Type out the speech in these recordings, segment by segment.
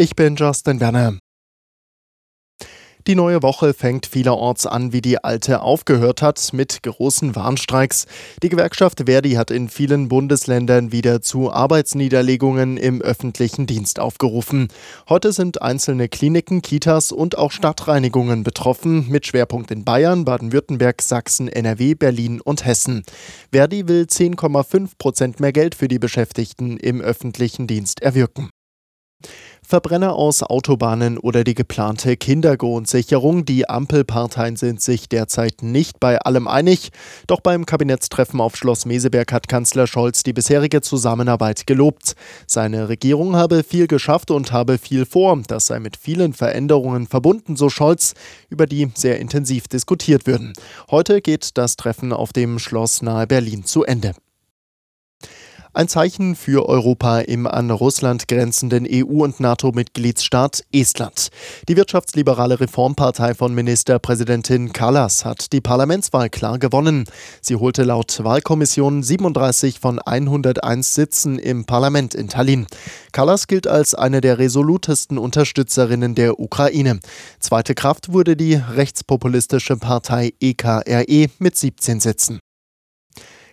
Ich bin Justin Werner. Die neue Woche fängt vielerorts an, wie die alte aufgehört hat, mit großen Warnstreiks. Die Gewerkschaft Verdi hat in vielen Bundesländern wieder zu Arbeitsniederlegungen im öffentlichen Dienst aufgerufen. Heute sind einzelne Kliniken, Kitas und auch Stadtreinigungen betroffen, mit Schwerpunkt in Bayern, Baden-Württemberg, Sachsen, NRW, Berlin und Hessen. Verdi will 10,5 Prozent mehr Geld für die Beschäftigten im öffentlichen Dienst erwirken. Verbrenner aus Autobahnen oder die geplante Kindergrundsicherung. Die Ampelparteien sind sich derzeit nicht bei allem einig. Doch beim Kabinettstreffen auf Schloss Meseberg hat Kanzler Scholz die bisherige Zusammenarbeit gelobt. Seine Regierung habe viel geschafft und habe viel vor. Das sei mit vielen Veränderungen verbunden, so Scholz, über die sehr intensiv diskutiert würden. Heute geht das Treffen auf dem Schloss nahe Berlin zu Ende. Ein Zeichen für Europa im an Russland grenzenden EU- und NATO-Mitgliedsstaat Estland. Die wirtschaftsliberale Reformpartei von Ministerpräsidentin Kallas hat die Parlamentswahl klar gewonnen. Sie holte laut Wahlkommission 37 von 101 Sitzen im Parlament in Tallinn. Kallas gilt als eine der resolutesten Unterstützerinnen der Ukraine. Zweite Kraft wurde die rechtspopulistische Partei EKRE e mit 17 Sitzen.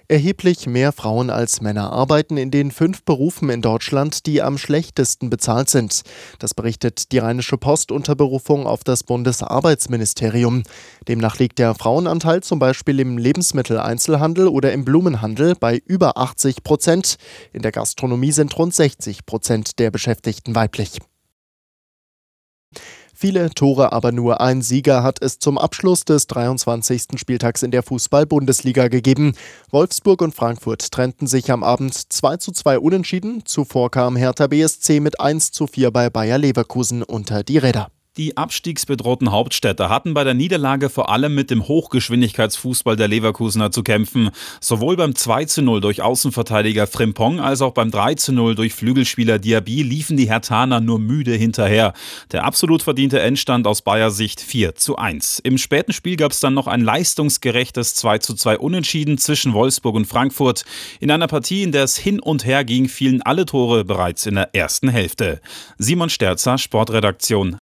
Erheblich mehr Frauen als Männer arbeiten in den fünf Berufen in Deutschland, die am schlechtesten bezahlt sind. Das berichtet die Rheinische Post unter Berufung auf das Bundesarbeitsministerium. Demnach liegt der Frauenanteil zum Beispiel im Lebensmitteleinzelhandel oder im Blumenhandel bei über 80 Prozent. In der Gastronomie sind rund 60 Prozent der Beschäftigten weiblich. Viele Tore, aber nur ein Sieger hat es zum Abschluss des 23. Spieltags in der Fußball-Bundesliga gegeben. Wolfsburg und Frankfurt trennten sich am Abend 2 zu 2 unentschieden. Zuvor kam Hertha BSC mit 1 zu 4 bei Bayer Leverkusen unter die Räder. Die abstiegsbedrohten Hauptstädte hatten bei der Niederlage vor allem mit dem Hochgeschwindigkeitsfußball der Leverkusener zu kämpfen. Sowohl beim 2 zu 0 durch Außenverteidiger Frimpong als auch beim 3 zu 0 durch Flügelspieler Diaby liefen die Hertaner nur müde hinterher. Der absolut verdiente Endstand aus Bayer Sicht 4 zu 1. Im späten Spiel gab es dann noch ein leistungsgerechtes 2 zu 2 Unentschieden zwischen Wolfsburg und Frankfurt. In einer Partie, in der es hin und her ging, fielen alle Tore bereits in der ersten Hälfte. Simon Sterzer, Sportredaktion